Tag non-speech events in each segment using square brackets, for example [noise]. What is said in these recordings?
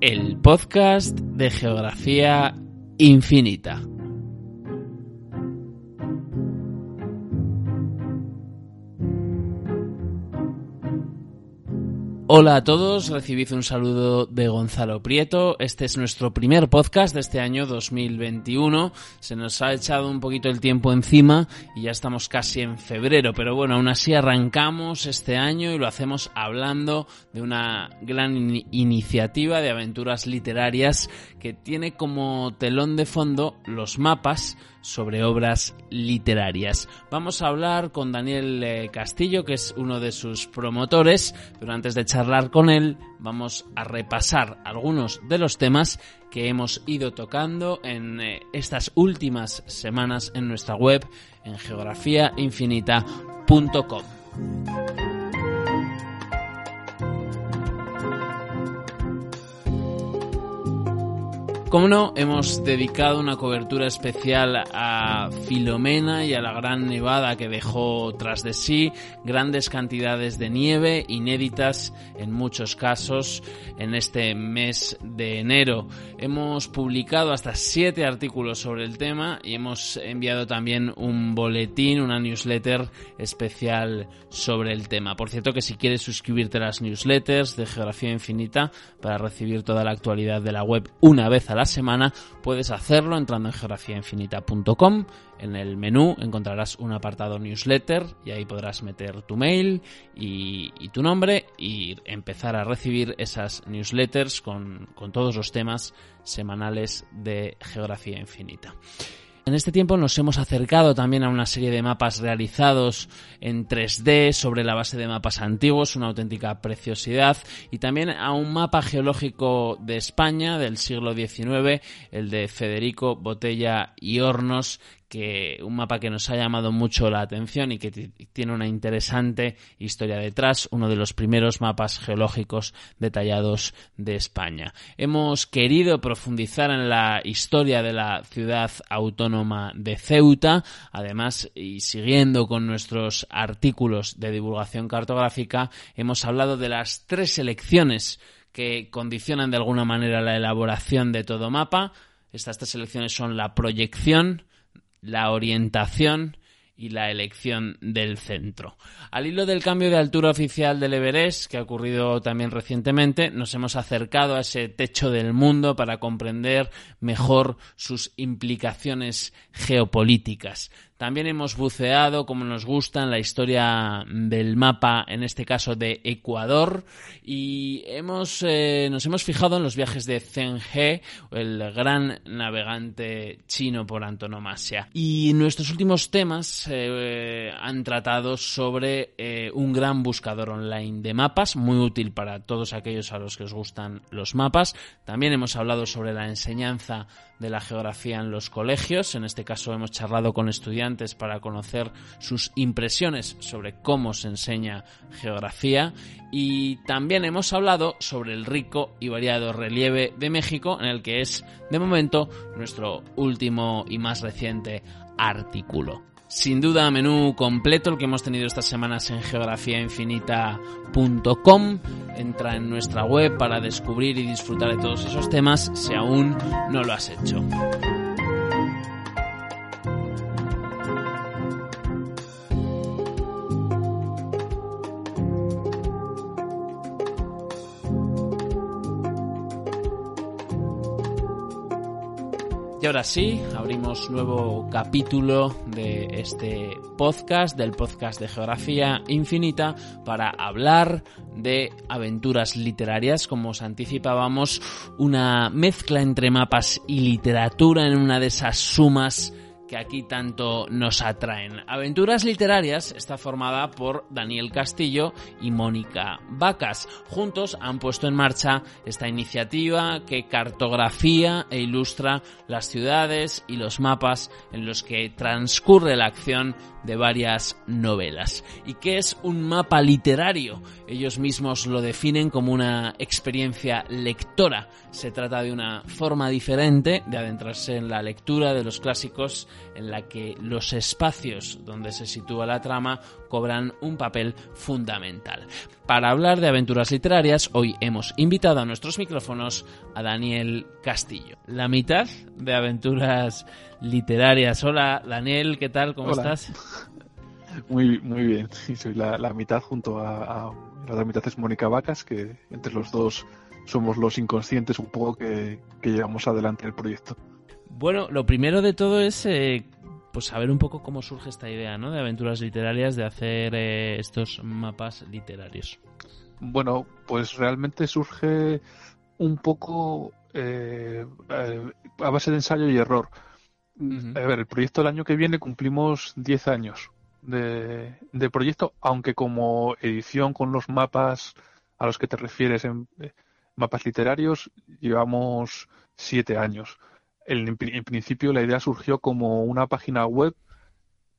el podcast de Geografía Infinita. Hola a todos, recibid un saludo de Gonzalo Prieto. Este es nuestro primer podcast de este año 2021. Se nos ha echado un poquito el tiempo encima y ya estamos casi en febrero, pero bueno, aún así arrancamos este año y lo hacemos hablando de una gran iniciativa de aventuras literarias que tiene como telón de fondo los mapas sobre obras literarias. Vamos a hablar con Daniel eh, Castillo, que es uno de sus promotores, pero antes de charlar con él vamos a repasar algunos de los temas que hemos ido tocando en eh, estas últimas semanas en nuestra web en geografiainfinita.com. Como no, hemos dedicado una cobertura especial a Filomena y a la gran nevada que dejó tras de sí, grandes cantidades de nieve, inéditas en muchos casos, en este mes de enero. Hemos publicado hasta siete artículos sobre el tema y hemos enviado también un boletín, una newsletter especial sobre el tema. Por cierto que si quieres suscribirte a las newsletters de Geografía Infinita para recibir toda la actualidad de la web una vez a la semana, puedes hacerlo entrando en geografiainfinita.com. En el menú encontrarás un apartado newsletter y ahí podrás meter tu mail y, tu nombre y empezar a recibir esas newsletters con, con todos los temas semanales de Geografía Infinita. En este tiempo nos hemos acercado también a una serie de mapas realizados en 3D sobre la base de mapas antiguos, una auténtica preciosidad, y también a un mapa geológico de España del siglo XIX, el de Federico Botella y Hornos, que un mapa que nos ha llamado mucho la atención y que tiene una interesante historia detrás, uno de los primeros mapas geológicos detallados de España. Hemos querido profundizar en la historia de la ciudad autónoma de Ceuta, además y siguiendo con nuestros artículos de divulgación cartográfica, hemos hablado de las tres elecciones que condicionan de alguna manera la elaboración de todo mapa. Estas tres elecciones son la proyección, la orientación y la elección del centro. Al hilo del cambio de altura oficial del Everest, que ha ocurrido también recientemente, nos hemos acercado a ese techo del mundo para comprender mejor sus implicaciones geopolíticas. También hemos buceado, como nos gusta, en la historia del mapa, en este caso de Ecuador, y hemos, eh, nos hemos fijado en los viajes de Zheng He, el gran navegante chino por antonomasia. Y nuestros últimos temas eh, han tratado sobre eh, un gran buscador online de mapas, muy útil para todos aquellos a los que os gustan los mapas. También hemos hablado sobre la enseñanza de la geografía en los colegios. En este caso hemos charlado con estudiantes para conocer sus impresiones sobre cómo se enseña geografía y también hemos hablado sobre el rico y variado relieve de México en el que es de momento nuestro último y más reciente artículo. Sin duda, menú completo el que hemos tenido estas semanas en geografiainfinita.com. Entra en nuestra web para descubrir y disfrutar de todos esos temas si aún no lo has hecho. Ahora sí, abrimos nuevo capítulo de este podcast, del podcast de Geografía Infinita, para hablar de aventuras literarias, como os anticipábamos, una mezcla entre mapas y literatura en una de esas sumas que aquí tanto nos atraen. Aventuras Literarias está formada por Daniel Castillo y Mónica Vacas. Juntos han puesto en marcha esta iniciativa que cartografía e ilustra las ciudades y los mapas en los que transcurre la acción de varias novelas. ¿Y qué es un mapa literario? Ellos mismos lo definen como una experiencia lectora. Se trata de una forma diferente de adentrarse en la lectura de los clásicos en la que los espacios donde se sitúa la trama cobran un papel fundamental. Para hablar de aventuras literarias, hoy hemos invitado a nuestros micrófonos a Daniel Castillo. La mitad de aventuras literarias. Hola, Daniel, ¿qué tal? ¿Cómo estás? [laughs] Muy, muy bien. Sí, soy la, mitad junto a, la otra mitad es Mónica Vacas, que entre los dos somos los inconscientes un poco que, llevamos adelante el proyecto. Bueno, lo primero de todo es eh, pues saber un poco cómo surge esta idea, ¿no? De aventuras literarias, de hacer eh, estos mapas literarios. Bueno, pues realmente surge un poco eh, a base de ensayo y error. A ver, el proyecto del año que viene cumplimos 10 años de, proyecto, aunque como edición con los mapas a los que te refieres en eh, mapas literarios, llevamos 7 años. En, en principio la idea surgió como una página web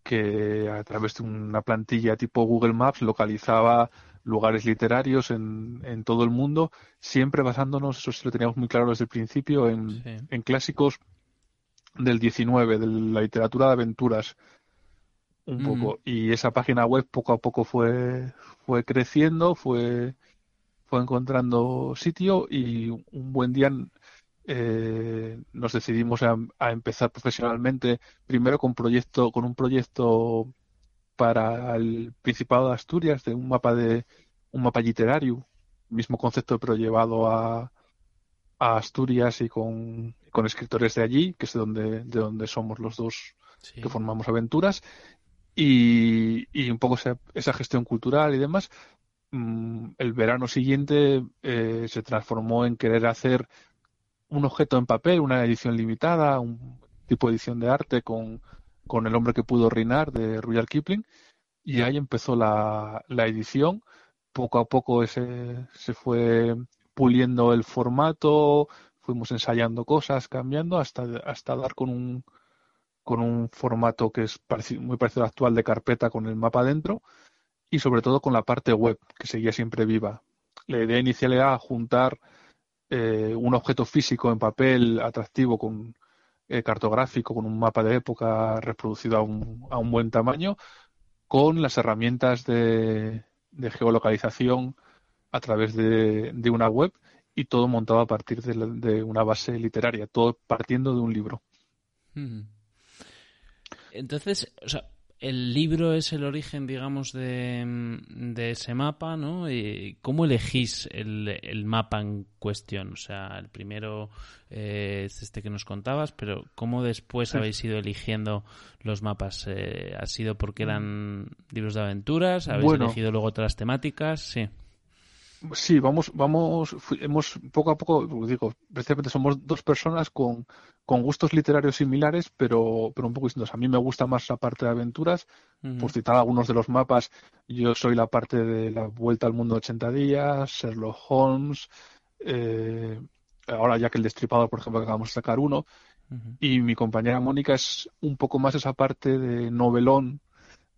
que a través de una plantilla tipo Google Maps localizaba lugares literarios en, en todo el mundo, siempre basándonos, eso sí lo teníamos muy claro desde el principio, en, en clásicos del 19, de la literatura de aventuras un poco. Y esa página web poco a poco fue, fue creciendo, fue, fue encontrando sitio y un buen día eh, nos decidimos a, empezar profesionalmente, primero con proyecto, con un proyecto para el Principado de Asturias, de un mapa de un mapa literario, mismo concepto pero llevado a, a Asturias y con, con escritores de allí, que es de donde, de donde somos los dos que formamos aventuras, y, un poco esa, gestión cultural y demás. Mm, el verano siguiente eh, se transformó en querer hacer un objeto en papel, una edición limitada, un tipo de edición de arte con, con El hombre que pudo reinar de Rudyard Kipling. Y ahí empezó la, la edición. Poco a poco ese, se fue puliendo el formato, fuimos ensayando cosas, cambiando hasta, hasta dar con un, con un formato que es muy parecido al actual de carpeta con el mapa dentro y sobre todo con la parte web que seguía siempre viva. La idea inicial era juntar eh, un objeto físico en papel atractivo con eh, cartográfico con un mapa de época reproducido a un, a un buen tamaño con las herramientas de, geolocalización a través de, una web y todo montado a partir de, una base literaria, todo partiendo de un libro. Entonces, o sea, el libro es el origen, digamos, de, ese mapa, ¿no? Y ¿Cómo elegís el, mapa en cuestión? O sea, el primero eh, es este que nos contabas, pero ¿cómo después habéis ido eligiendo los mapas? Eh, ¿Ha sido porque eran libros de aventuras? ¿Habéis elegido luego otras temáticas? Sí. Sí, vamos, vamos, hemos poco a poco, digo, precisamente somos dos personas con, con gustos literarios similares, pero, pero un poco distintos. A mí me gusta más la parte de aventuras, por citar algunos de los mapas, yo soy la parte de la vuelta al mundo de 80 días, Sherlock Holmes, eh, ahora ya que el destripador, por ejemplo, acabamos de sacar uno, y mi compañera Mónica es un poco más esa parte de novelón,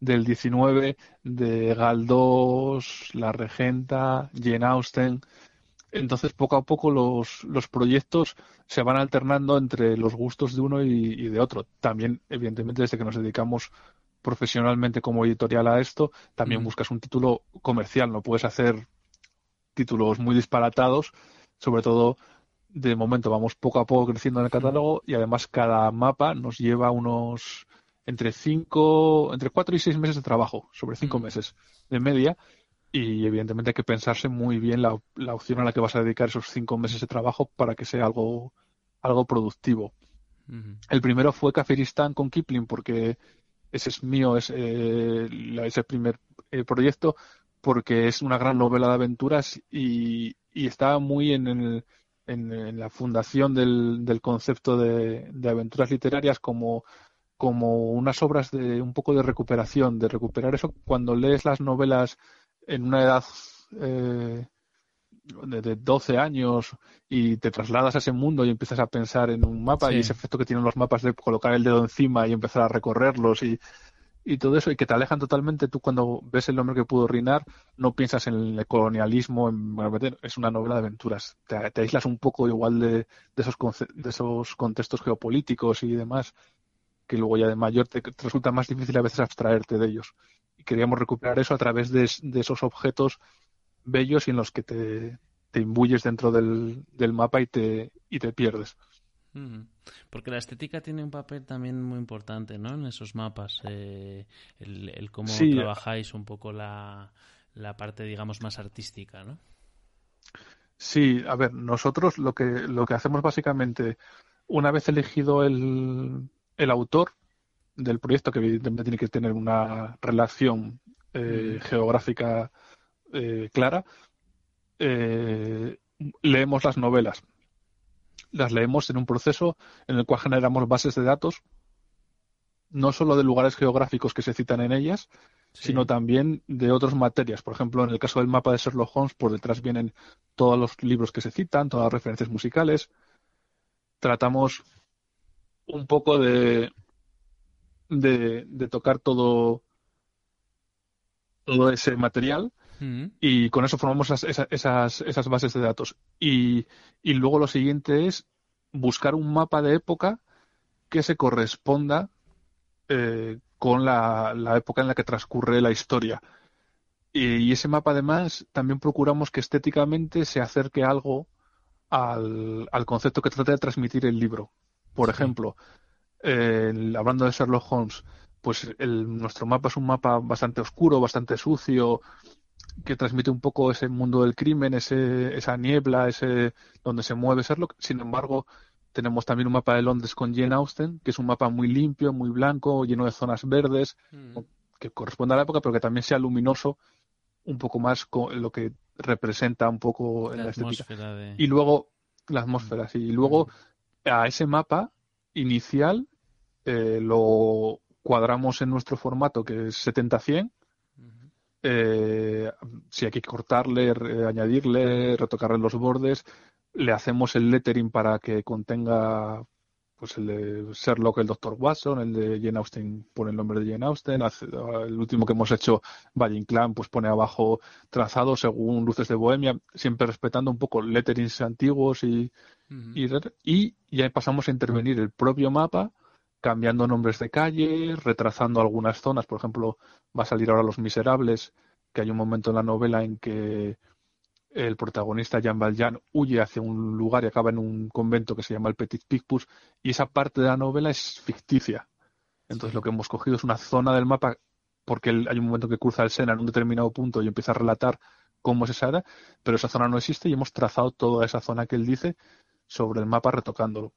del 19 de Galdós, La Regenta, Jane Austen. Entonces, poco a poco los, los proyectos se van alternando entre los gustos de uno y, de otro. También, evidentemente, desde que nos dedicamos profesionalmente como editorial a esto, también buscas un título comercial. No puedes hacer títulos muy disparatados, sobre todo de momento vamos poco a poco creciendo en el catálogo y además cada mapa nos lleva unos entre cinco, entre cuatro y seis meses de trabajo, sobre cinco mm. meses de media, y evidentemente hay que pensarse muy bien la, la, opción a la que vas a dedicar esos cinco meses de trabajo para que sea algo, algo productivo. El primero fue Cafiristán con Kipling, porque ese es mío, es, eh, ese primer eh, proyecto, porque es una gran novela de aventuras y, y está muy en, el, en, la fundación del, del concepto de, de, aventuras literarias como como unas obras de un poco de recuperación, de recuperar eso cuando lees las novelas en una edad eh, de, 12 años y te trasladas a ese mundo y empiezas a pensar en un mapa y ese efecto que tienen los mapas de colocar el dedo encima y empezar a recorrerlos y, y todo eso y que te alejan totalmente. Tú cuando ves el nombre que pudo reinar no piensas en el colonialismo, en, es una novela de aventuras. Te, te aíslas un poco igual de, de, esos, de esos contextos geopolíticos y demás que luego ya de mayor te, resulta más difícil a veces abstraerte de ellos. Queríamos recuperar eso a través de, esos objetos bellos y en los que te, te imbuyes dentro del, del, mapa y te, y te pierdes. Porque la estética tiene un papel también muy importante, ¿no? En esos mapas, eh, el, cómo trabajáis un poco la, la parte, digamos, más artística, ¿no? Sí, a ver, nosotros lo que, lo que hacemos básicamente, una vez elegido el, el autor del proyecto, que evidentemente tiene que tener una relación eh, geográfica eh, clara, eh, leemos las novelas. Las leemos en un proceso en el cual generamos bases de datos, no solo de lugares geográficos que se citan en ellas, sino también de otras materias. Por ejemplo, en el caso del mapa de Sherlock Holmes, por detrás vienen todos los libros que se citan, todas las referencias musicales. Tratamos un poco de, de, tocar todo, todo ese material mm. y con eso formamos esas, esas, esas bases de datos. Y, y luego lo siguiente es buscar un mapa de época que se corresponda eh, con la, época en la que transcurre la historia. Y, ese mapa, además, también procuramos que estéticamente se acerque algo al, concepto que trata de transmitir el libro. Por ejemplo, hablando de Sherlock Holmes, pues nuestro mapa es un mapa bastante oscuro, bastante sucio, que transmite un poco ese mundo del crimen, ese, esa niebla, ese donde se mueve Sherlock. Sin embargo, tenemos también un mapa de Londres con Jane Austen, que es un mapa muy limpio, muy blanco, lleno de zonas verdes, mm. que corresponde a la época, pero que también sea luminoso, un poco más con lo que representa un poco en la estética. Y luego, la atmósfera, sí. Y luego, mm. a ese mapa inicial eh, lo cuadramos en nuestro formato, que es 70-100. Eh, si hay que cortarle, añadirle, retocarle los bordes, le hacemos el lettering para que contenga pues el de Sherlock, el Dr. Watson, el de Jane Austen pone el nombre de Jane Austen, el último que hemos hecho, Valle Inclán, pues pone abajo trazado según Luces de Bohemia, siempre respetando un poco letterings antiguos y, y, ya pasamos a intervenir el propio mapa, cambiando nombres de calles, retrasando algunas zonas, por ejemplo, va a salir ahora Los Miserables, que hay un momento en la novela en que el protagonista Jean Valjean huye hacia un lugar y acaba en un convento que se llama el Petit Picpus y esa parte de la novela es ficticia. Entonces lo que hemos cogido es una zona del mapa porque hay un momento que cruza el Sena en un determinado punto y empieza a relatar cómo es esa pero esa zona no existe y hemos trazado toda esa zona que él dice sobre el mapa retocándolo.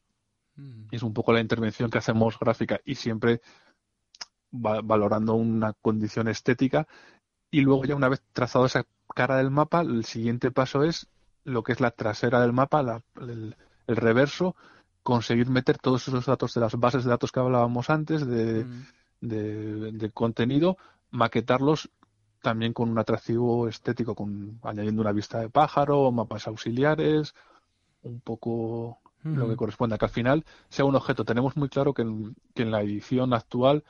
Mm. Y es un poco la intervención que hacemos gráfica y siempre valorando una condición estética y luego ya una vez trazado esa cara del mapa, el siguiente paso es lo que es la trasera del mapa, el, reverso, conseguir meter todos esos datos de las bases de datos que hablábamos antes, de, de, contenido, maquetarlos también con un atractivo estético, con añadiendo una vista de pájaro, mapas auxiliares, un poco lo que corresponde a que al final sea un objeto. Tenemos muy claro que en, que en la edición actual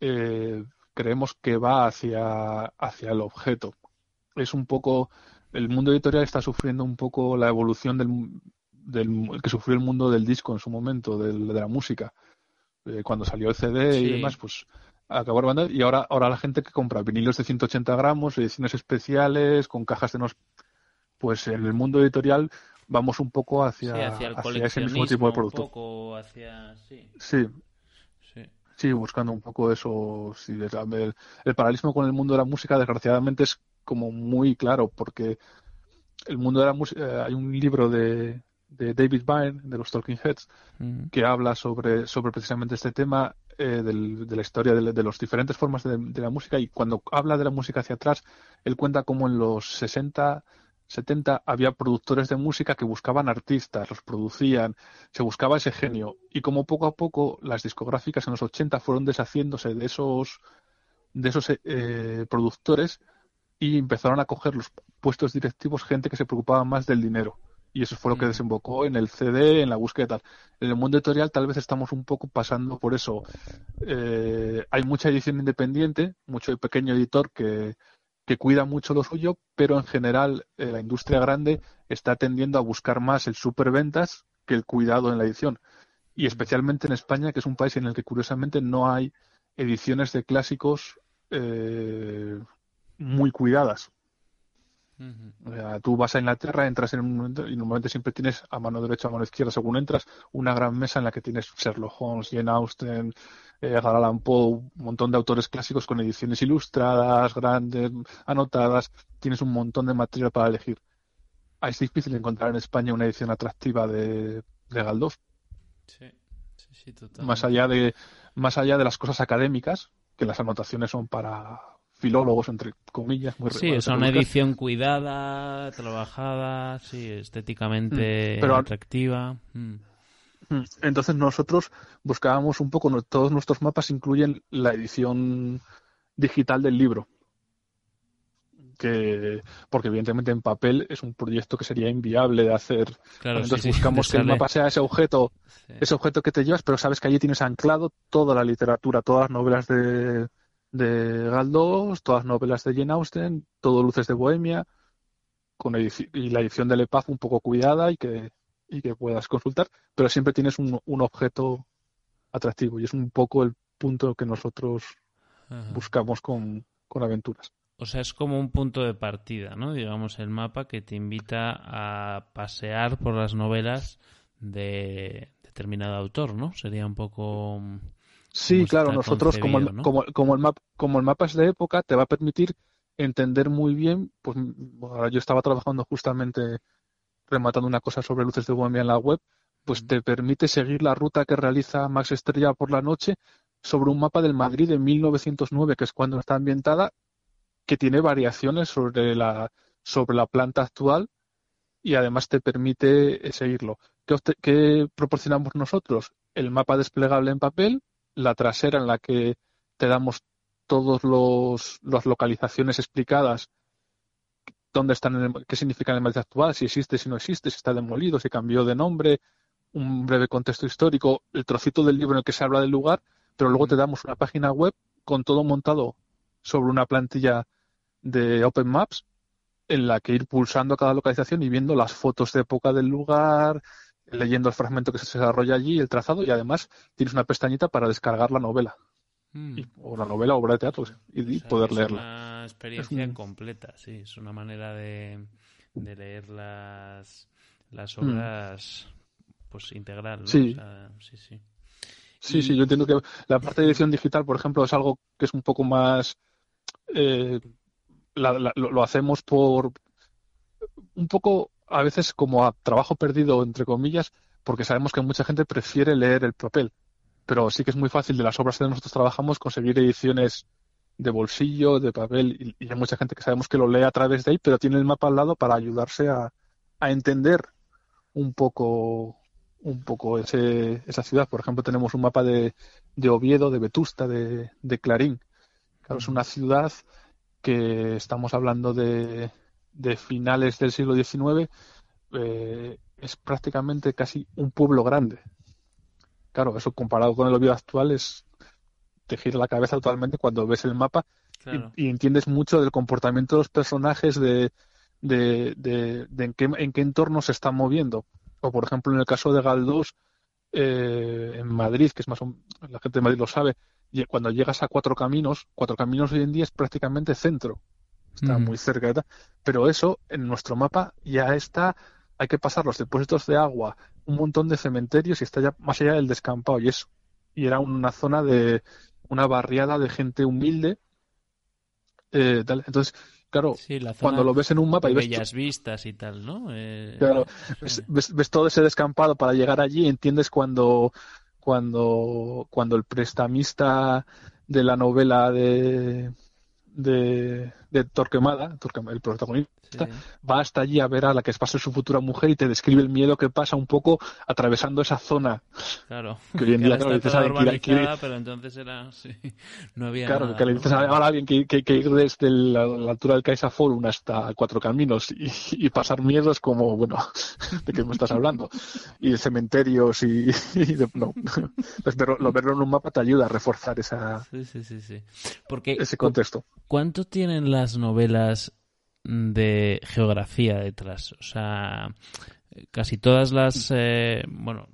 eh, creemos que va hacia, hacia el objeto. Es un poco, el mundo editorial está sufriendo un poco la evolución del, del que sufrió el mundo del disco en su momento, del, de la música. Eh, cuando salió el CD y demás, pues acabó banda y ahora, ahora la gente que compra vinilos de 180 gramos, ediciones especiales, con cajas de unos... Pues en el mundo editorial vamos un poco hacia, hacia, ese mismo tipo de producto. hacia... sí, Sí, buscando un poco eso. Sí, el, el, paralelismo con el mundo de la música, desgraciadamente, es como muy claro, porque el mundo de la música. Eh, hay un libro de, de David Byrne, de los Talking Heads, mm. que habla sobre, sobre precisamente este tema eh, de la historia de, de las diferentes formas de, de, la música. Y cuando habla de la música hacia atrás, él cuenta cómo en los 60 70 había productores de música que buscaban artistas, los producían, se buscaba ese genio y como poco a poco las discográficas en los 80 fueron deshaciéndose de esos de esos eh, productores y empezaron a coger los puestos directivos gente que se preocupaba más del dinero y eso fue lo que mm. desembocó en el CD, en la búsqueda tal. En el mundo editorial tal vez estamos un poco pasando por eso. Eh, hay mucha edición independiente, mucho pequeño editor que que cuida mucho lo suyo, pero en general eh, la industria grande está tendiendo a buscar más el superventas que el cuidado en la edición. Y especialmente en España, que es un país en el que curiosamente no hay ediciones de clásicos eh, muy cuidadas. O sea, tú vas a Inglaterra, entras en un momento y normalmente siempre tienes a mano derecha o a mano izquierda, según entras, una gran mesa en la que tienes Sherlock Holmes, Jane Austen, eh, Allan Poe, un montón de autores clásicos con ediciones ilustradas, grandes, anotadas. Tienes un montón de material para elegir. Ah, es difícil encontrar en España una edición atractiva de, de Galdós. Sí, sí, sí, totalmente. Más allá de, más allá de las cosas académicas, que las anotaciones son para filólogos, entre comillas. Muy sí, es una edición cuidada, trabajada, sí, estéticamente Mm, atractiva. Mm. Mm, Entonces nosotros buscábamos un poco, todos nuestros mapas incluyen la edición digital del libro. Que, porque evidentemente en papel es un proyecto que sería inviable de hacer. Claro, Entonces sí, buscamos que el mapa sea ese objeto, sí. ese objeto que te llevas, pero sabes que allí tienes anclado toda la literatura, todas las novelas de, de Galdós, todas las novelas de Jane Austen, todo Luces de Bohemia, con y la edición del EPUB un poco cuidada y que, y que puedas consultar, pero siempre tienes un, un objeto atractivo y es un poco el punto que nosotros Ajá. buscamos con, con aventuras. O sea, es como un punto de partida, ¿no? Digamos, el mapa que te invita a pasear por las novelas de determinado autor, ¿no? Sería un poco... Sí, claro, nosotros como el, como, como el mapa, como el mapa es de época, te va a permitir entender muy bien, pues bueno, ahora yo estaba trabajando justamente rematando una cosa sobre luces de Bohemia en la web, pues Mm. te permite seguir la ruta que realiza Max Estrella por la noche sobre un mapa del Madrid de 1909, que es cuando está ambientada, que tiene variaciones sobre la, sobre la planta actual y además te permite eh, seguirlo. ¿Qué, obte- qué proporcionamos nosotros? El mapa desplegable en papel, la trasera en la que te damos todos los las localizaciones explicadas dónde están en el- qué significa en el Madrid actual, si existe, si no existe, si está demolido, si cambió de nombre, un breve contexto histórico, el trocito del libro en el que se habla del lugar, pero luego te damos una página web con todo montado sobre una plantilla de Open Maps en la que ir pulsando cada localización y viendo las fotos de época del lugar, leyendo el fragmento que se desarrolla allí, el trazado y además tienes una pestañita para descargar la novela mm. y- o la novela o obra de teatro y, O sea, poder es leerla. una experiencia Es un- completa, sí. Es una manera de, de leer las, las Mm. obras pues integral, ¿no? Sí. O sea, sí, sí. Sí, Y- sí, yo entiendo que la parte de edición digital, por ejemplo, es algo que es un poco más... eh, la- la- lo, lo hacemos por un poco, a veces como a trabajo perdido, entre comillas, porque sabemos que mucha gente prefiere leer el papel. Pero sí que es muy fácil de las obras que nosotros trabajamos conseguir ediciones de bolsillo, de papel, y, y hay mucha gente que sabemos que lo lee a través de ahí, pero tiene el mapa al lado para ayudarse a, a entender un poco un poco ese, esa ciudad. Por ejemplo, tenemos un mapa de, de Oviedo, de Vetusta, de, de Clarín. Claro, es una ciudad que estamos hablando de, de finales del siglo XIX, eh, es prácticamente casi un pueblo grande. Claro, eso comparado con el Oviedo actual es te gira la cabeza totalmente cuando ves el mapa Claro. y, y entiendes mucho del comportamiento de los personajes, de, de, de- de en, qué, en qué entorno se están moviendo. O, por ejemplo, en el caso de Galdós, eh, en Madrid, que es más o- la gente de Madrid lo sabe, y cuando llegas a Cuatro Caminos, Cuatro Caminos hoy en día es prácticamente centro, está muy cerca pero eso en nuestro mapa ya está, hay que pasar los depósitos de agua, un montón de cementerios y está ya más allá del descampado y eso. Y era una zona de una barriada de gente humilde. eh, tal. Entonces, claro, Sí, cuando lo ves en un mapa y ves, bellas vistas y tal, ¿no? Eh, Claro, sí. ves, ves- ves todo ese descampado para llegar allí, entiendes cuando, cuando, cuando el prestamista de la novela de, de, de Torquemada, el protagonista, Sí. va hasta allí a ver a la que pasa su futura mujer y te describe el miedo que pasa un poco atravesando esa zona. Claro. Que hoy en Que día, claro, está dices, "Ay, quiere- quiere- urbanizada, pero entonces era... Sí, no había Claro, nada, que le dices a a alguien que, que, que ir desde la, la altura del Caixa Forum hasta Cuatro Caminos y, y pasar miedo es como, bueno, [laughs] ¿de qué me estás hablando? Y de cementerios y, [laughs] y de, no. [laughs] Pues verlo, lo- verlo en un mapa te ayuda a reforzar esa, Sí, sí, sí, sí. Porque ese cu- contexto. ¿cuánto tienen las novelas de geografía detrás? O sea, casi todas las, eh, bueno,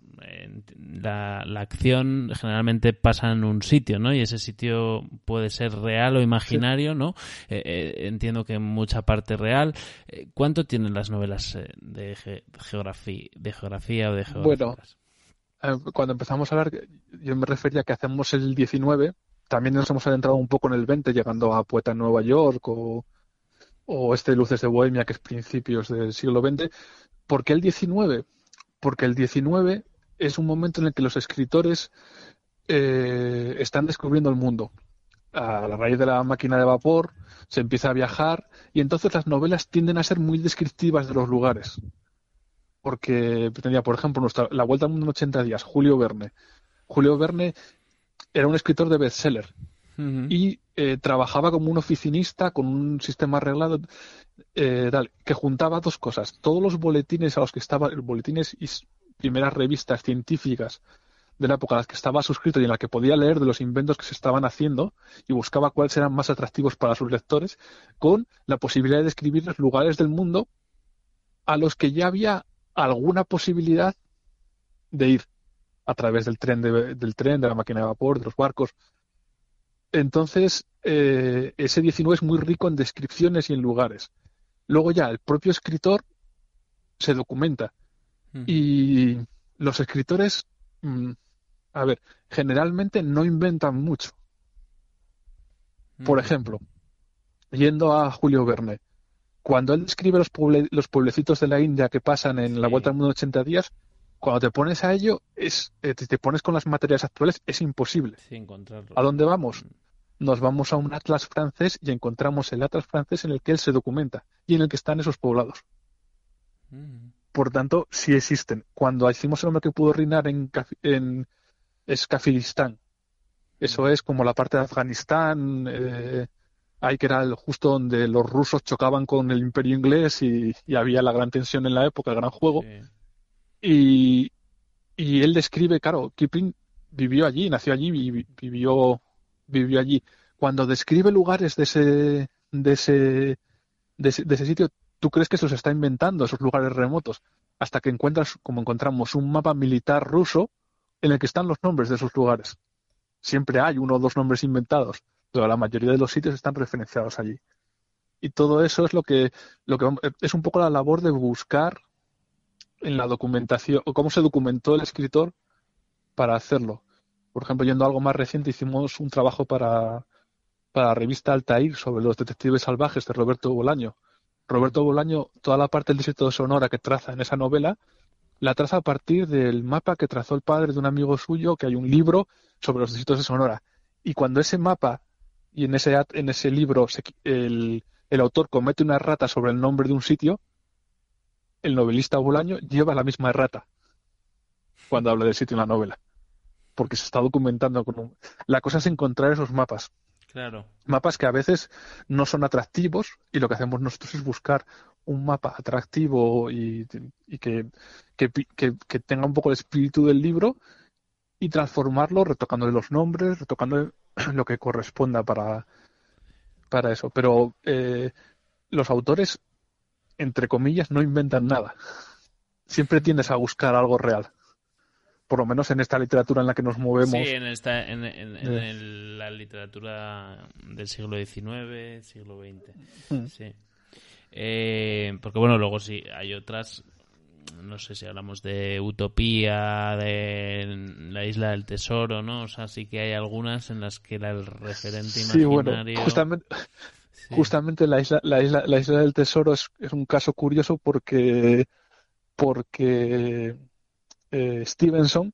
la, acción generalmente pasa en un sitio, ¿no? Y ese sitio puede ser real o imaginario, ¿no? Eh, eh, entiendo que en mucha parte real. Eh, ¿Cuánto tienen las novelas de, geografía, de geografía o de geografía? Bueno, cuando empezamos a hablar, yo me refería a que hacemos el 19, también nos hemos adentrado un poco en el 20, llegando a Poeta en Nueva York o, o este Luces de Bohemia, que es principios del siglo XX. ¿Por qué el 19? Porque el 19 es un momento en el que los escritores eh, están descubriendo el mundo. A la raíz de la máquina de vapor se empieza a viajar y entonces las novelas tienden a ser muy descriptivas de los lugares. Porque tenía, por ejemplo, nuestra, La Vuelta al Mundo en 80 días, Julio Verne. Julio Verne era un escritor de bestseller y eh, trabajaba como un oficinista con un sistema arreglado eh, que juntaba dos cosas. Todos los boletines a los que estaba, boletines y primeras revistas científicas de la época a las que estaba suscrito y en la que podía leer de los inventos que se estaban haciendo y buscaba cuáles eran más atractivos para sus lectores, con la posibilidad de describir los lugares del mundo a los que ya había alguna posibilidad de ir a través del tren, de, del tren, de la máquina de vapor, de los barcos. Entonces, eh, ese 19 es muy rico en descripciones y en lugares. Luego ya el propio escritor se documenta. Y los escritores, mm, a ver, generalmente no inventan mucho. Por ejemplo, yendo a Julio Verne, cuando él describe los, los pueblecitos de la India que pasan en la vuelta al mundo 80 días, cuando te pones a ello, es, eh, te, pones con las materias actuales, es imposible. ¿A dónde vamos? Mm. Nos vamos a un atlas francés y encontramos el atlas francés en el que él se documenta y en el que están esos poblados. Mm. Por tanto, sí existen. Cuando hicimos el hombre que pudo reinar en, en Escafilistán, eso mm. es como la parte de Afganistán, eh, ahí que era justo donde los rusos chocaban con el imperio inglés y, había la gran tensión en la época, el gran juego. Y, él describe, claro, Kipling vivió allí, nació allí y vivió, vivió allí. Cuando describe lugares de ese, de ese, de ese, sitio, tú crees que se los está inventando, esos lugares remotos, hasta que encuentras, como encontramos, un mapa militar ruso en el que están los nombres de esos lugares. Siempre hay uno o dos nombres inventados, pero la mayoría de los sitios están referenciados allí. Y todo eso es lo que, lo que es un poco la labor de buscar en la documentación, o cómo se documentó el escritor para hacerlo. Por ejemplo, yendo a algo más reciente, hicimos un trabajo para, para la revista Altair sobre los detectives salvajes de Roberto Bolaño. Roberto Bolaño, toda la parte del distrito de Sonora que traza en esa novela, la traza a partir del mapa que trazó el padre de un amigo suyo, que hay un libro sobre los distritos de Sonora. Y cuando ese mapa y en ese, en ese libro el, el autor comete una rata sobre el nombre de un sitio, el novelista Bolaño lleva la misma errata cuando habla del sitio en la novela, porque se está documentando con un... La cosa es encontrar esos mapas. Claro. Mapas que a veces no son atractivos y lo que hacemos nosotros es buscar un mapa atractivo y, que, que, tenga un poco el espíritu del libro y transformarlo retocándole los nombres, retocándole [clears throat] lo que corresponda para, para eso. Pero eh, los autores entre comillas, no inventan nada. Siempre tiendes a buscar algo real. Por lo menos en esta literatura en la que nos movemos. Sí, en, esta, en, eh. la literatura del siglo XIX, siglo XX. Mm. Sí. Eh, porque bueno, luego sí, hay otras, no sé si hablamos de Utopía, de la Isla del Tesoro, ¿no? O sea, sí que hay algunas en las que el referente imaginario... Sí, justamente, Justamente la isla, la isla, la isla del tesoro es, es un caso curioso porque, porque eh, Stevenson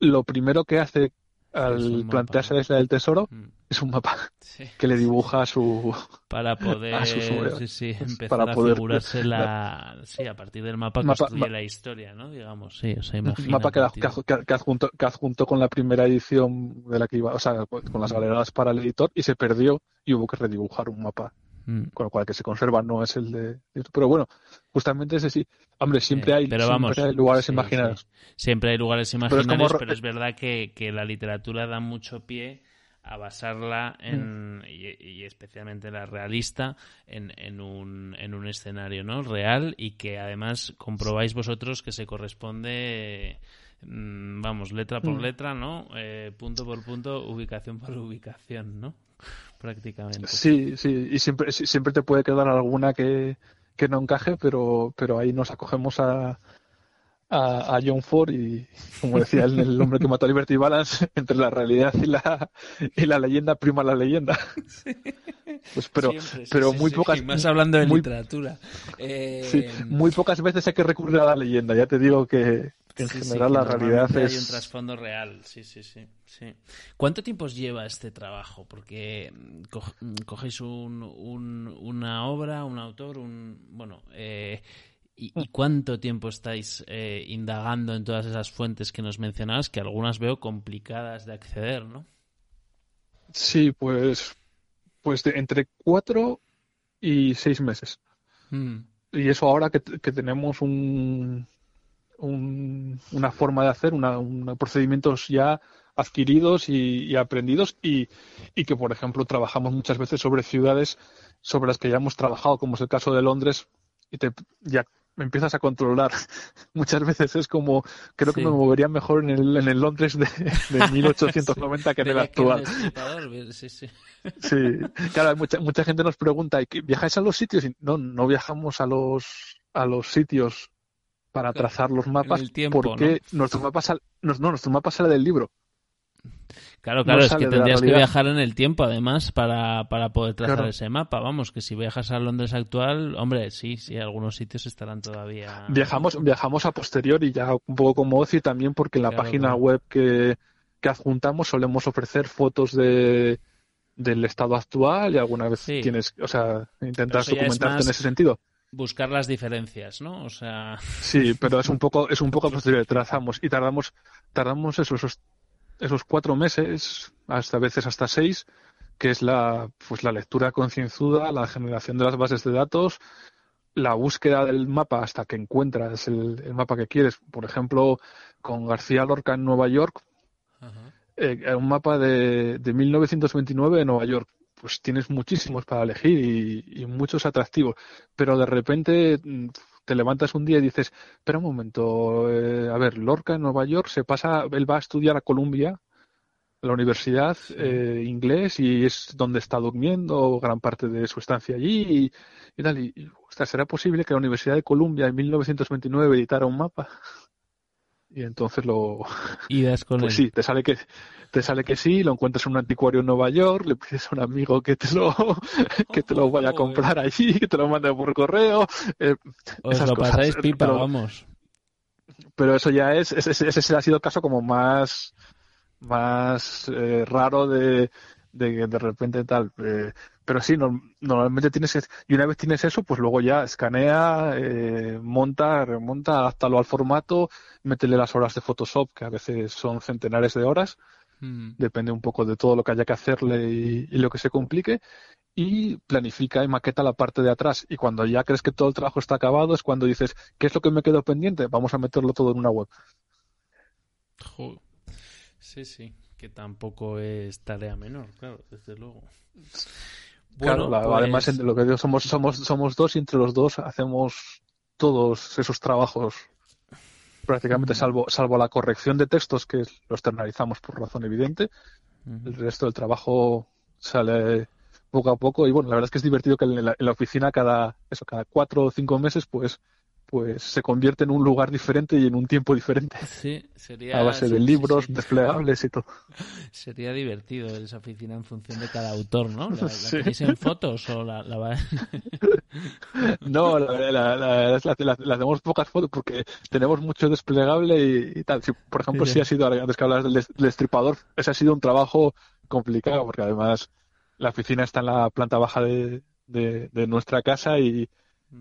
lo primero que hace al plantearse la isla del tesoro mm. es un mapa [laughs] que le dibuja a su para [laughs] poder a sí, sí, empezar para a poder, figurarse [laughs] la sí a partir del mapa, construye la historia no digamos. Sí o sea imagina mapa que, que, que, adjunto, que adjunto con la primera edición de la que iba o sea con las galeras para el editor y se perdió y hubo que redibujar un mapa mm. con lo cual que se conserva no es el de pero bueno justamente ese sí hombre siempre hay, lugares imaginarios siempre hay lugares imaginarios pero es, verdad que, que la literatura da mucho pie a basarla en, mm. y, especialmente la realista en, en, un, en un escenario no real y que además comprobáis vosotros que se corresponde mm, vamos, letra por letra, ¿no? Eh, punto por punto, ubicación por ubicación, ¿no? Prácticamente. Sí, sí, y siempre, siempre te puede quedar alguna que, que no encaje, pero, pero ahí nos acogemos a, a, John Ford y, como decía él, el hombre que mató a Liberty Balance, [laughs] entre la realidad y la, y la leyenda prima la leyenda. Pues pero, pero muy pocas... Más hablando de literatura. Eh, muy pocas veces hay que recurrir a la leyenda, ya te digo que, en general la realidad es... Hay un trasfondo real, sí, sí, sí, sí. ¿Cuánto tiempo os lleva este trabajo? Porque cogéis un, un, una obra, un autor, un... Bueno, eh, ¿Y, cuánto tiempo estáis eh, indagando en todas esas fuentes que nos mencionabas, que algunas veo complicadas de acceder, ¿no? Sí, pues, pues entre cuatro y seis meses. Hmm. Y eso ahora que, tenemos un, una forma de hacer, una, procedimientos ya adquiridos y, aprendidos y, y, que, por ejemplo, trabajamos muchas veces sobre ciudades sobre las que ya hemos trabajado, como es el caso de Londres, y te, ya me empiezas a controlar. [laughs] Muchas veces es como, creo que me movería mejor en el, en el Londres de, de [laughs] 1890 que en el actual. sí, sí. [laughs] sí, claro, mucha, mucha gente nos pregunta, ¿viajáis a los sitios? Y no, no viajamos a los, a los sitios para trazar los mapas porque nuestro mapa sale, no, nuestro mapa sale del libro. Claro, claro, es que tendrías que viajar en el tiempo, además, para, para poder trazar ese mapa. Vamos, que si viajas a Londres actual, hombre, sí, sí, algunos sitios estarán todavía. Viajamos, viajamos a posteriori, ya un poco como Oci también, porque en la página web que, que adjuntamos solemos ofrecer fotos de, del estado actual y alguna vez tienes, o sea, intentas documentarte en ese sentido buscar las diferencias, ¿no? O sea. Sí, [laughs] pero es un poco, es un poco posterior. Trazamos y tardamos, tardamos eso, esos esos cuatro meses, hasta veces hasta seis, que es la, pues la lectura concienzuda, la generación de las bases de datos, la búsqueda del mapa hasta que encuentras el, mapa que quieres. Por ejemplo, con García Lorca en Nueva York, eh, un mapa de, de 1929 en Nueva York. Pues tienes muchísimos para elegir y, y muchos atractivos, pero de repente te levantas un día y dices, espera un momento, eh, a ver, Lorca en Nueva York se pasa, él va a estudiar a Columbia, la universidad eh, inglés y es donde está durmiendo gran parte de su estancia allí y, tal. Y, ¿será posible que la Universidad de Columbia en 1929 editara un mapa? Y entonces lo... [laughs] Y das con pues sí, te sale que te sale que sí, lo encuentras en un anticuario en Nueva York, le pides a un amigo que te lo [laughs] que te lo vaya a comprar allí, que te lo mande por correo. Eh, Os lo pasáis pipa, vamos. Pero eso ya es, ese, ese, ha sido el caso como más más eh, raro de, de de repente tal. Eh, pero sí, normalmente tienes y una vez tienes eso, pues luego ya escanea, eh, monta, remonta, adáptalo al formato, métele las horas de Photoshop, que a veces son centenares de horas, mm. depende un poco de todo lo que haya que hacerle y, lo que se complique, y planifica y maqueta la parte de atrás. Y cuando ya crees que todo el trabajo está acabado, es cuando dices, ¿qué es lo que me quedó pendiente? Vamos a meterlo todo en una web. Sí, sí, que tampoco es tarea menor, claro, desde luego. Bueno, además pues lo que digo, somos, somos, somos dos y entre los dos hacemos todos esos trabajos prácticamente, salvo, salvo la corrección de textos que lo externalizamos por razón evidente. El resto del trabajo sale poco a poco y bueno, la verdad es que es divertido que en la, en la oficina cada, eso, cada cuatro o cinco meses pues pues se convierte en un lugar diferente y en un tiempo diferente. Sí, sería... A base de libros, desplegables y todo. [laughs] Sería divertido esa oficina en función de cada autor, ¿no? ¿La, tenéis [laughs] en fotos o la...? [laughs] no, la, la, la, hacemos pocas fotos porque tenemos mucho desplegable y, tal. Si, por ejemplo, si ha sido, antes que hablas del destripador, ese ha sido un trabajo complicado porque además la oficina está en la planta baja de, de nuestra casa y.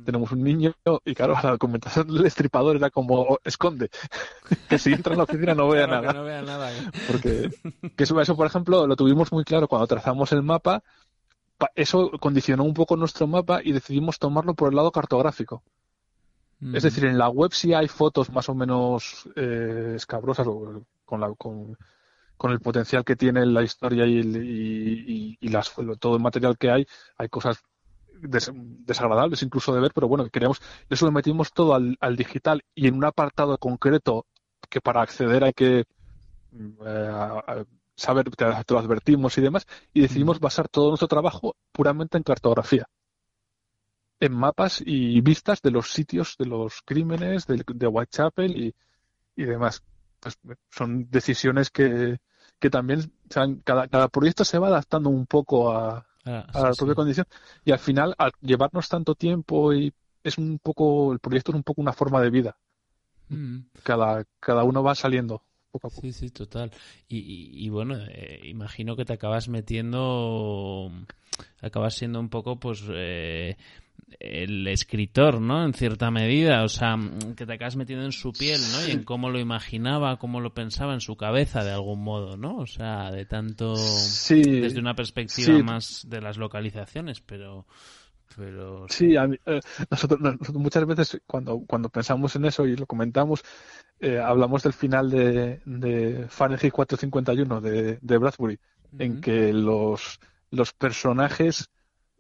tenemos un niño y claro, la documentación del estripador era como esconde, [laughs] que si entra en la oficina no vea nada. no vea nada. Porque que eso, eso, por ejemplo, lo tuvimos muy claro cuando trazamos el mapa, eso condicionó un poco nuestro mapa y decidimos tomarlo por el lado cartográfico. Es decir, en la web sí hay fotos más o menos eh, escabrosas con, la, con, con, el potencial que tiene la historia y, y, y, las, todo el material que hay, hay cosas desagradables incluso de ver, pero bueno, queríamos, eso lo metimos todo al, digital y en un apartado concreto que para acceder hay que eh, saber, te, lo advertimos y demás, y decidimos basar todo nuestro trabajo puramente en cartografía, en mapas y vistas de los sitios de los crímenes de, Whitechapel y, y demás. Pues son decisiones que, que también cada, cada proyecto se va adaptando un poco a, ah, a la propia condición y al final al llevarnos tanto tiempo y es un poco el proyecto es un poco una forma de vida mm. cada cada uno va saliendo poco a poco. Sí, sí, total. Y, y, bueno, eh, imagino que te acabas metiendo, acabas siendo un poco, pues, eh, el escritor, ¿no? En cierta medida, o sea, que te acabas metiendo en su piel, ¿no? Y en cómo lo imaginaba, cómo lo pensaba en su cabeza, de algún modo, ¿no? O sea, de tanto sí, desde una perspectiva más de las localizaciones, pero pero sí, eh, nosotros, muchas veces cuando cuando pensamos en eso y lo comentamos eh, hablamos del final de, de Fahrenheit 451 de, de Bradbury en que los los personajes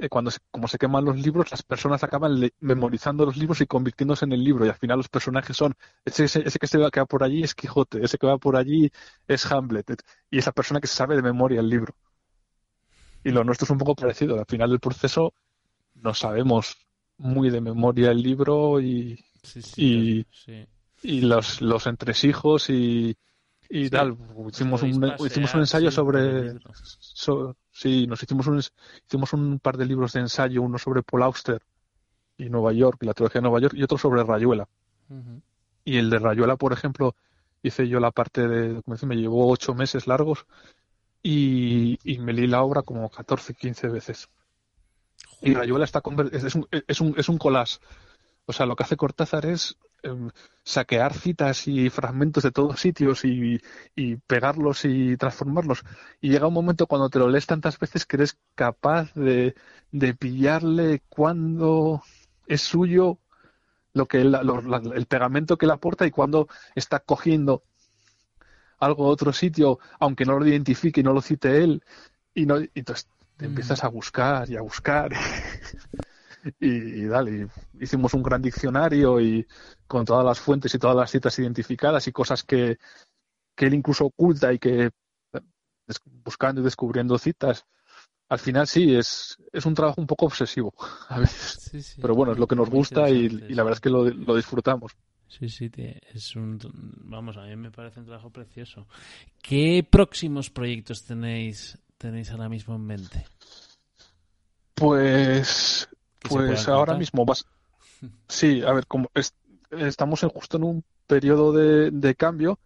cuando se, como se queman los libros, las personas acaban memorizando los libros y convirtiéndose en el libro. Y al final los personajes son, ese, ese, que se va, que va por allí es Quijote, ese que va por allí es Hamlet. Y esa persona que sabe de memoria el libro. Y lo nuestro es un poco parecido. Al final del proceso no sabemos muy de memoria el libro y, y, y los, los entresijos y, y tal. Hicimos un, hicimos un ensayo sobre, Sí, nos hicimos un, hicimos un par de libros de ensayo, uno sobre Paul Auster y Nueva York, la trilogía de Nueva York, y otro sobre Rayuela. Y el de Rayuela, por ejemplo, hice yo la parte de documentación, me llevó ocho meses largos y, me leí la obra como 14, 15 veces. Y Rayuela está es, un, es, un, es un collage. O sea, lo que hace Cortázar es saquear citas y fragmentos de todos sitios y, pegarlos y transformarlos. Y llega un momento cuando te lo lees tantas veces que eres capaz de, pillarle cuando es suyo lo que el pegamento que le aporta y cuando está cogiendo algo de otro sitio, aunque no lo identifique y no lo cite él. Y, no, y entonces te mm. empiezas a buscar y a buscar. [laughs] y, dale, hicimos un gran diccionario y con todas las fuentes y todas las citas identificadas y cosas que, que él incluso oculta y que buscando y descubriendo citas. Al final sí, es, es un trabajo un poco obsesivo [laughs] a veces. Pero bueno, es lo que nos gusta y, la verdad es que lo, lo disfrutamos. Sí, sí, es un, vamos, a mí me parece un trabajo precioso. ¿Qué próximos proyectos tenéis, tenéis ahora mismo en mente? Pues pues ahora mismo vas. Sí, a ver, como estamos justo en un periodo de, cambio,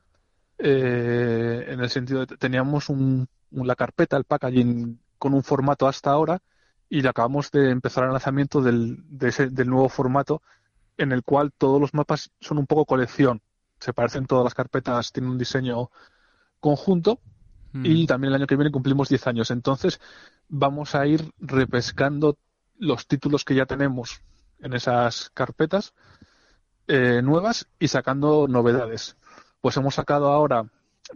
eh, en el sentido de teníamos un, la carpeta, el packaging con un formato hasta ahora y acabamos de empezar el lanzamiento del, del nuevo formato en el cual todos los mapas son un poco colección. Se parecen todas las carpetas, tienen un diseño conjunto y mm. también el año que viene cumplimos 10 años. Entonces vamos a ir repescando los títulos que ya tenemos en esas carpetas eh, nuevas y sacando novedades. Pues hemos sacado ahora,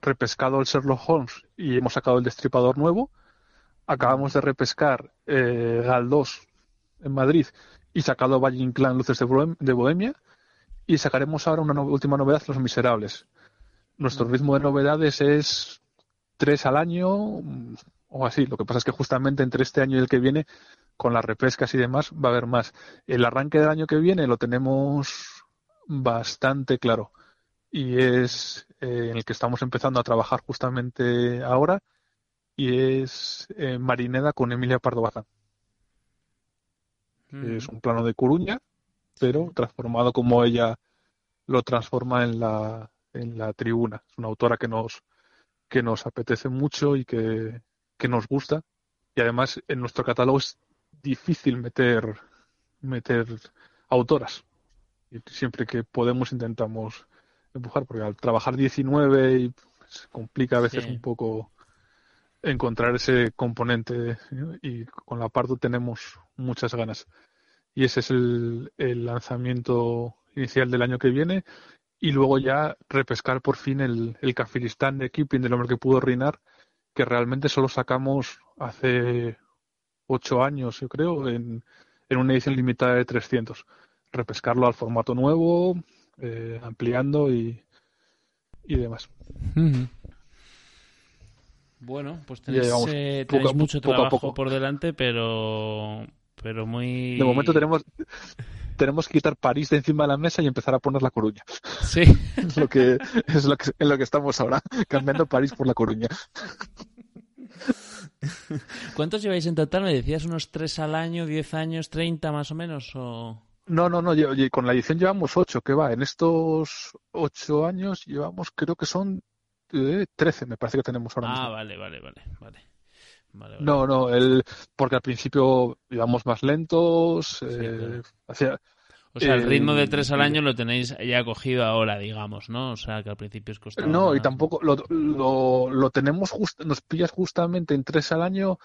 repescado el Sherlock Holmes y hemos sacado el Destripador nuevo. Acabamos de repescar eh, Gal 2 en Madrid y sacado Valle Inclán Luces de Bohemia. Y sacaremos ahora una última novedad, Los Miserables. Nuestro ritmo de novedades es tres al año o así. Lo que pasa es que justamente entre este año y el que viene con las repescas y demás va a haber más. El arranque del año que viene lo tenemos bastante claro y es eh, en el que estamos empezando a trabajar justamente ahora y es eh, Marineda con Emilia Pardo Bazán. Mm. Es un plano de Coruña, pero transformado como ella lo transforma en la, en la tribuna. Es una autora que nos, que nos apetece mucho y que, que nos gusta. Y además en nuestro catálogo es difícil meter, meter autoras. Y siempre que podemos intentamos empujar, porque al trabajar 19 y se complica a veces un poco encontrar ese componente y con la Pardo tenemos muchas ganas. Y ese es el, el, lanzamiento inicial del año que viene y luego ya repescar por fin el, el de Keeping del hombre que pudo reinar, que realmente solo sacamos hace ocho años, yo creo, en, en una edición limitada de 300. Repescarlo al formato nuevo, eh, ampliando y, y demás. Bueno, pues tenéis, eh, mucho trabajo por delante, pero pero muy... De momento tenemos tenemos que quitar París de encima de la mesa y empezar a poner La Coruña. Sí. [laughs] es lo que es lo que, en lo que estamos ahora, cambiando París por La Coruña. [laughs] ¿Cuántos lleváis en total? ¿Me decías unos tres al año, diez años, treinta más o menos? O... No, no, no, con la edición llevamos ocho, que va, en estos ocho años llevamos, creo que son eh, trece, me parece que tenemos ahora ah, mismo. Ah, vale, vale, vale, vale. No, no, el, porque al principio íbamos más lentos. Eh, o sea, el ritmo de tres al año lo tenéis ya cogido ahora, digamos, ¿no? O sea, que al principio es costaba. No, y tampoco lo, lo, lo tenemos just, nos pillas justamente en tres al año.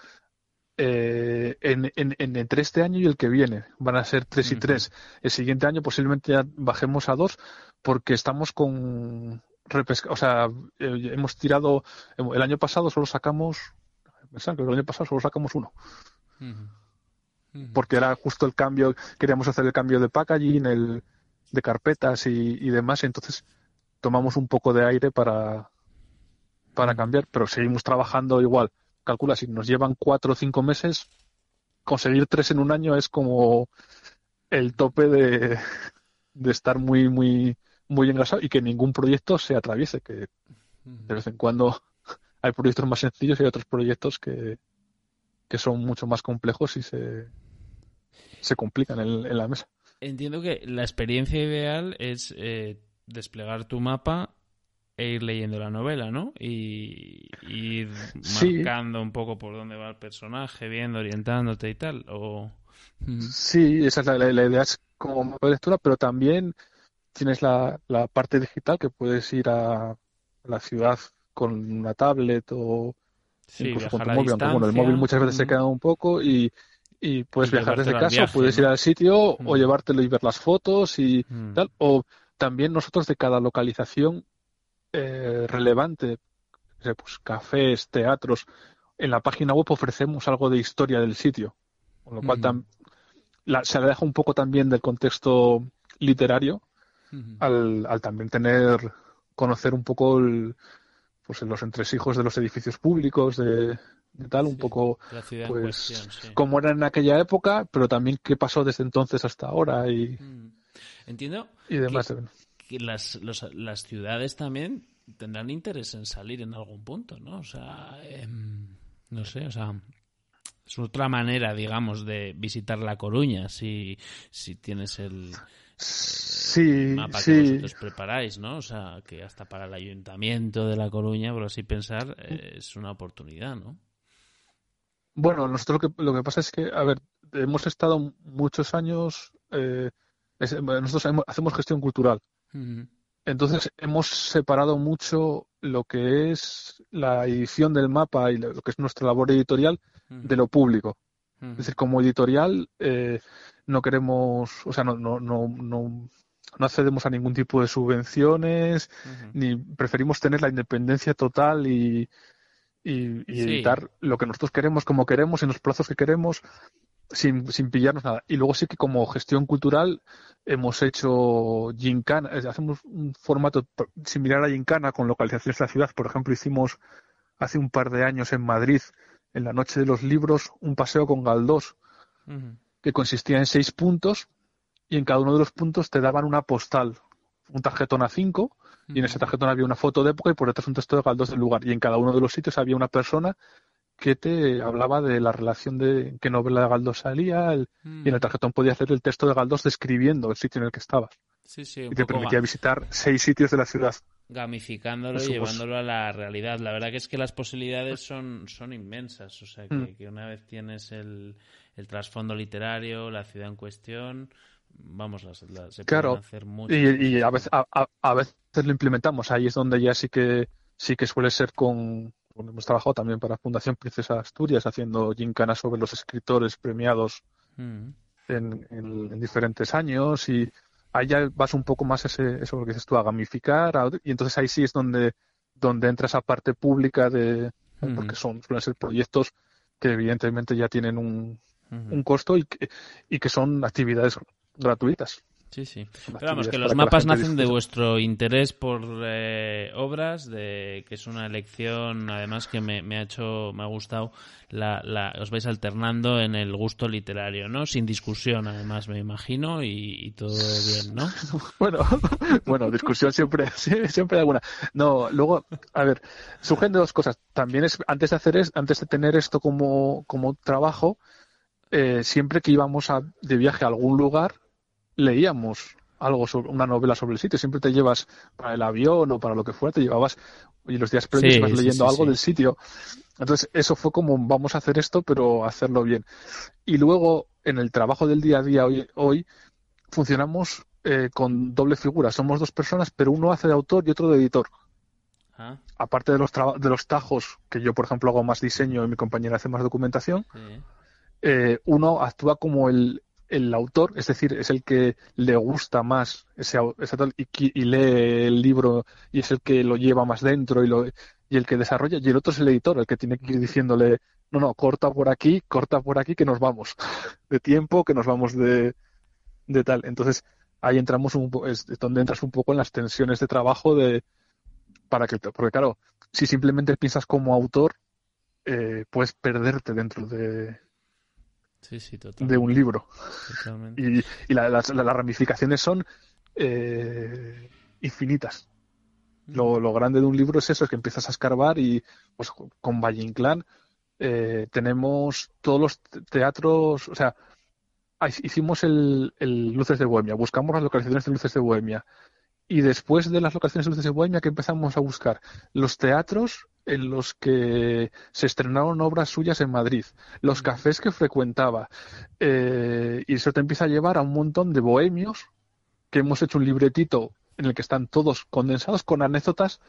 Eh, en, en, entre este año y el que viene van a ser tres y tres. El siguiente año posiblemente ya bajemos a dos porque estamos con repesca, o sea, eh, hemos tirado el año pasado solo sacamos que el año pasado solo sacamos uno. Porque era justo el cambio, queríamos hacer el cambio de packaging, el, de carpetas y, demás, entonces tomamos un poco de aire para, para cambiar, pero seguimos trabajando igual. Calcula, si nos llevan cuatro o cinco meses, conseguir tres en un año es como el tope de, de estar muy, muy, muy engrasado y que ningún proyecto se atraviese, que de vez en cuando [laughs] hay proyectos más sencillos y hay otros proyectos que, son mucho más complejos y se, se complican en, la mesa. Entiendo que la experiencia ideal es eh, desplegar tu mapa e ir leyendo la novela, ¿no? Y, ir marcando un poco por dónde va el personaje, viendo, orientándote y tal. O... Sí, esa es la, la, idea, es como mapa de lectura, pero también tienes la, la parte digital que puedes ir a la ciudad con una tablet o incluso con tu móvil, aunque bueno, el móvil muchas veces se queda un poco y, puedes viajar desde casa, puedes ir al sitio o llevártelo y ver las fotos y tal, o también nosotros de cada localización eh, relevante, pues cafés, teatros, en la página web ofrecemos algo de historia del sitio, con lo cual se le deja un poco también del contexto literario al, al también tener conocer un poco el, pues los entresijos de los edificios públicos, de, tal, un poco pues cómo era en aquella época, pero también qué pasó desde entonces hasta ahora y mm. entiendo y demás. Que, las, las ciudades también tendrán interés en salir en algún punto, ¿no? O sea, em, no sé, o sea, es otra manera, digamos, de visitar La Coruña si, si tienes el, sí, mapa sí. que vosotros preparáis, ¿no? O sea, que hasta para el ayuntamiento de La Coruña, por así pensar, eh, es una oportunidad, ¿no? Bueno, nosotros lo que, lo que pasa es que, a ver, hemos estado muchos años, eh, nosotros hacemos gestión cultural. Entonces hemos separado mucho lo que es la edición del mapa y lo que es nuestra labor editorial de lo público. Es decir, como editorial eh, no queremos, o sea, no, no, no, no, accedemos a ningún tipo de subvenciones, ni preferimos tener la independencia total y, y, editar lo que nosotros queremos como queremos, en los plazos que queremos, sin, sin pillarnos nada. Y luego sí que como gestión cultural hemos hecho Gincana, hacemos un formato similar a Gincana con localizaciones de la ciudad. Por ejemplo, hicimos hace un par de años en Madrid, en la Noche de los Libros, un paseo con Galdós que consistía en seis puntos y en cada uno de los puntos te daban una postal, un tarjetón a cinco y en ese tarjetón había una foto de época y por detrás un texto de Galdós del lugar y en cada uno de los sitios había una persona que te hablaba de la relación de qué novela de Galdós salía y en el mm. tarjetón podías hacer el texto de Galdós describiendo el sitio en el que estabas. y te permitía visitar seis sitios de la ciudad. Gamificándolo y llevándolo a la realidad. La verdad que es que las posibilidades son, son inmensas. O sea, que mm. una vez tienes el, el trasfondo literario, la ciudad en cuestión, vamos, las, se claro. hacer mucho. Y, y a, veces, a, veces lo implementamos, ahí es donde ya sí que sí que suele ser con, hemos trabajado también para Fundación Princesa Asturias haciendo gincanas sobre los escritores premiados mm. en, en, diferentes años. Y ahí ya vas un poco más ese, eso lo que dices tú, a gamificar y entonces ahí sí es donde, donde entra esa parte pública de, porque son, suelen ser proyectos que evidentemente ya tienen un, un costo y que, y que son actividades gratuitas. Sí, sí. Pero vamos, que los mapas nacen de vuestro interés por eh, obras, de que es una elección, además que me, ha hecho, me ha gustado, la, la, os vais alternando en el gusto literario, ¿no? Sin discusión, además, me imagino, y, todo bien, ¿no? [laughs] bueno, [laughs] bueno, discusión siempre, [laughs] siempre alguna. No, luego, a ver, surgen dos cosas. También es, antes de hacer es, antes de tener esto como, como trabajo, eh, siempre que íbamos a, de viaje a algún lugar, leíamos algo sobre una novela sobre el sitio. Siempre te llevas para el avión o para lo que fuera, te llevabas y los días previos vas leyendo algo del sitio. Entonces, eso fue como vamos a hacer esto, pero hacerlo bien. Y luego, en el trabajo del día a día hoy, hoy funcionamos eh, con doble figura. Somos dos personas, pero uno hace de autor y otro de editor. Ah. Aparte de los, de los tajos, que yo, por ejemplo, hago más diseño y mi compañera hace más documentación, eh, uno actúa como el, el autor, es decir, es el que le gusta más ese, ese y, y, lee el libro y es el que lo lleva más dentro y, lo, y el que desarrolla, y el otro es el editor, el que tiene que ir diciéndole, no, no, corta por aquí, corta por aquí, que nos vamos [laughs] de tiempo, que nos vamos de, de tal. Entonces, ahí entramos un es donde entras un poco en las tensiones de trabajo de para que porque claro, si simplemente piensas como autor, eh, puedes perderte dentro de, de un libro. Y, las, ramificaciones son eh, infinitas. Lo, grande de un libro es eso, es que empiezas a escarbar y pues con Valle Inclán eh, tenemos todos los teatros, o sea, hicimos el, el, Luces de Bohemia, buscamos las localizaciones de Luces de Bohemia y después de las locaciones de Luces de Bohemia que empezamos a buscar los teatros en los que se estrenaron obras suyas en Madrid, los cafés que frecuentaba, eh, y eso te empieza a llevar a un montón de bohemios que hemos hecho un libretito en el que están todos condensados con anécdotas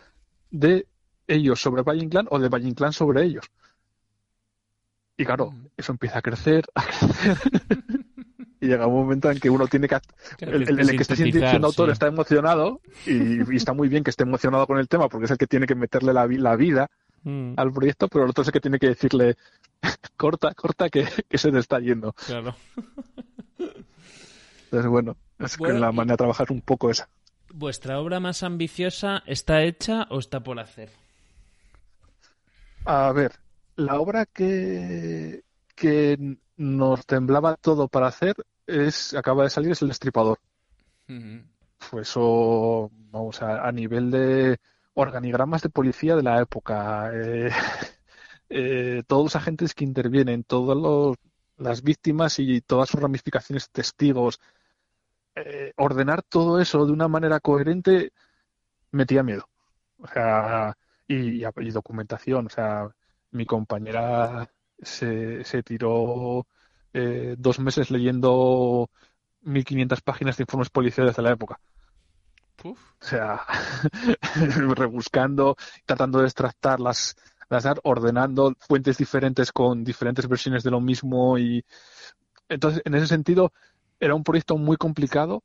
de ellos sobre Valle Inclán o de Valle Inclán sobre ellos. Y claro, eso empieza a crecer, a crecer. [laughs] y llega un momento en que uno tiene que... el, el, que está siendo autor está emocionado y, está muy bien que esté emocionado con el tema porque es el que tiene que meterle la, la vida mm. al proyecto, pero el otro es el que tiene que decirle [laughs] corta, corta, que, se te está yendo. Claro. Entonces, bueno, es que la manera de trabajar un poco esa. ¿Vuestra obra más ambiciosa está hecha o está por hacer? A ver, la obra que, que nos temblaba todo para hacer es acaba de salir es el destripador. Pues eso, vamos a, a, nivel de organigramas de policía de la época, eh, [laughs] eh, todos los agentes que intervienen, todas las víctimas y todas sus ramificaciones, testigos, eh, ordenar todo eso de una manera coherente metía miedo. O sea, y, y documentación, o sea, mi compañera se, se tiró eh, dos meses leyendo 1500 páginas de informes policiales de la época. O sea, [laughs] rebuscando, tratando de extractar las, las ordenando fuentes diferentes con diferentes versiones de lo mismo y entonces en ese sentido era un proyecto muy complicado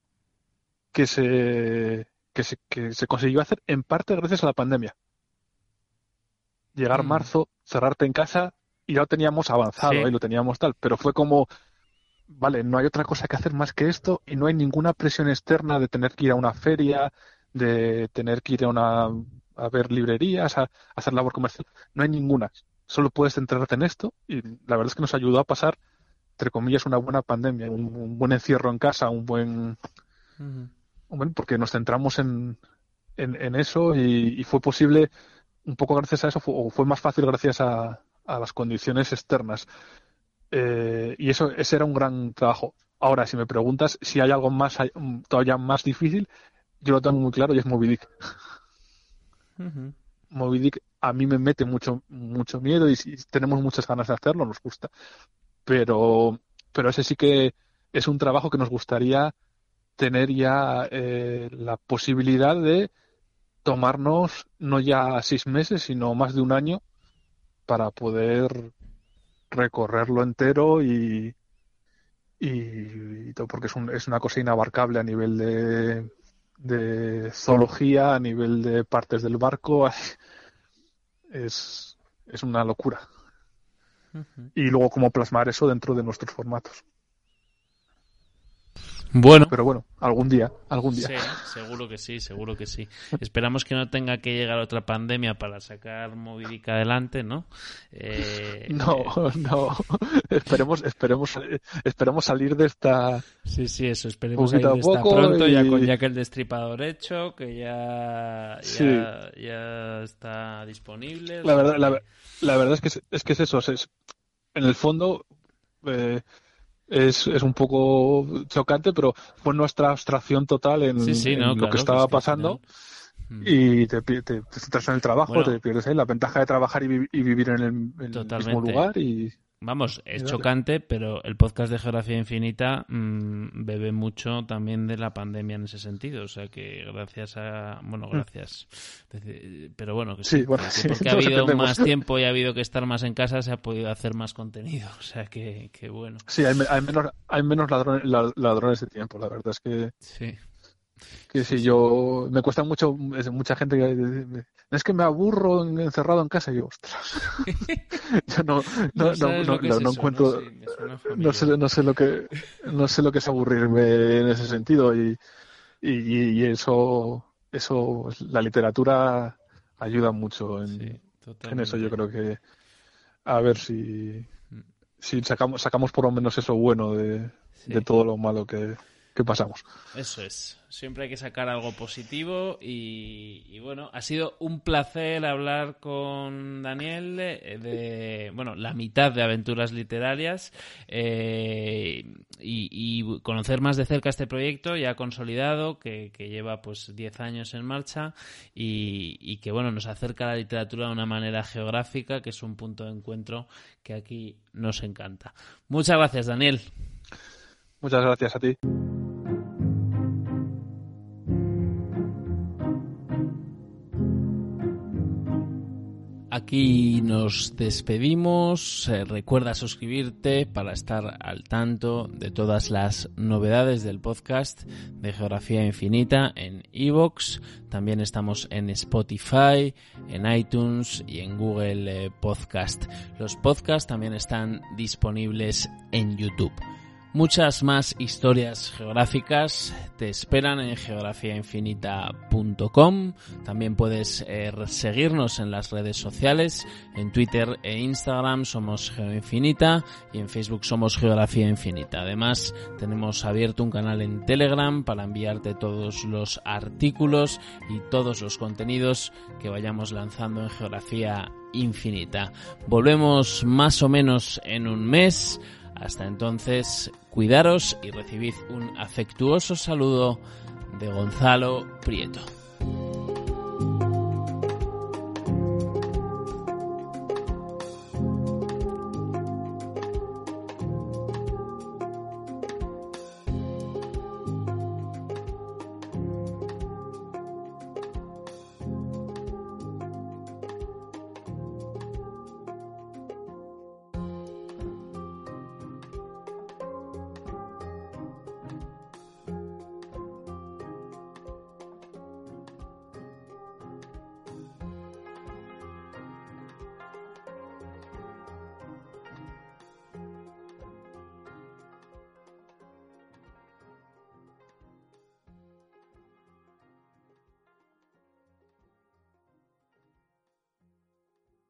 que se que se, que se consiguió hacer en parte gracias a la pandemia. Llegar mm. marzo, cerrarte en casa y ya lo teníamos avanzado y lo teníamos tal, pero fue como, vale, no hay otra cosa que hacer más que esto y no hay ninguna presión externa de tener que ir a una feria, de tener que ir a una a ver librerías, a, hacer labor comercial, no hay ninguna. Solo puedes centrarte en esto y la verdad es que nos ayudó a pasar, entre comillas, una buena pandemia, un, buen encierro en casa, un buen, porque nos centramos en, en, eso y, fue posible un poco gracias a eso, o fue más fácil gracias a, a las condiciones externas. Eh, y eso ese era un gran trabajo. Ahora, si me preguntas si hay algo más todavía más difícil, yo lo tengo muy claro y es Moby Dick. Moby Dick a mí me mete mucho mucho miedo y, si tenemos muchas ganas de hacerlo, nos gusta. Pero pero ese sí que es un trabajo que nos gustaría tener ya eh, la posibilidad de tomarnos no ya seis meses, sino más de un año para poder recorrerlo entero y, y, todo, porque es, un, es, una cosa inabarcable a nivel de, de zoología, a nivel de partes del barco. [laughs] Es, es una locura. Y luego cómo plasmar eso dentro de nuestros formatos. Bueno. Pero bueno, algún día, algún día. Sí, seguro que sí, seguro que sí. Esperamos que no tenga que llegar otra pandemia para sacar Movidica adelante, ¿no? Eh, [laughs] no, no. Esperemos, esperemos, esperemos salir de esta. Sí, sí, eso. Esperemos salir de esta pronto, ya con ya que el destripador hecho, que ya, ya, está disponible. La verdad, la, verdad es que es, que es eso. Es, en el fondo. Eh, es, es un poco chocante, pero fue nuestra abstracción total en, lo que estaba pasando. Mm. Y te, te, te, centras en el trabajo, te pierdes ahí la ventaja de trabajar y, vivir en el, mismo lugar. y Vamos, es chocante, pero el podcast de Geografía Infinita mm, bebe mucho también de la pandemia en ese sentido. O sea que gracias a. Bueno, mm. gracias. Pero bueno, que sí, porque ha [laughs] habido más tiempo y ha habido que estar más en casa, se ha podido hacer más contenido. [laughs] O sea que, que bueno. Sí, hay, menos, hay menos ladrones, ladrones de tiempo, la verdad es que. Sí. Que si yo. Me cuesta mucho. Mucha gente que. Es que me aburro encerrado en casa y yo, ostras. [laughs] yo no, no, no, no, no encuentro. No sé, no sé lo que. No sé lo que es aburrirme en ese sentido. Y, y, y eso. Eso. La literatura ayuda mucho en, en eso. Yo creo que. A ver si. Mm. Si sacamos, sacamos por lo menos eso bueno de, de todo lo malo que, que pasamos. Eso es. Siempre hay que sacar algo positivo y, bueno, ha sido un placer hablar con Daniel de, bueno, la mitad de aventuras literarias eh, y, conocer más de cerca este proyecto ya consolidado que, lleva pues 10 años en marcha y, y que bueno, nos acerca a la literatura de una manera geográfica que es un punto de encuentro que aquí nos encanta. Muchas gracias, Daniel. Muchas gracias a ti. Aquí nos despedimos. Eh, recuerda suscribirte para estar al tanto de todas las novedades del podcast de Geografía Infinita en Evox. También estamos en Spotify, en iTunes y en Google eh, Podcast. Los podcasts también están disponibles en YouTube. Muchas más historias geográficas te esperan en geografiainfinita.com. También puedes eh, seguirnos en las redes sociales. En Twitter e Instagram somos GeoInfinita y en Facebook somos Geografía Infinita. Además, tenemos abierto un canal en Telegram para enviarte todos los artículos y todos los contenidos que vayamos lanzando en Geografía Infinita. Volvemos más o menos en un mes. Hasta entonces, cuidaros y recibid un afectuoso saludo de Gonzalo Prieto.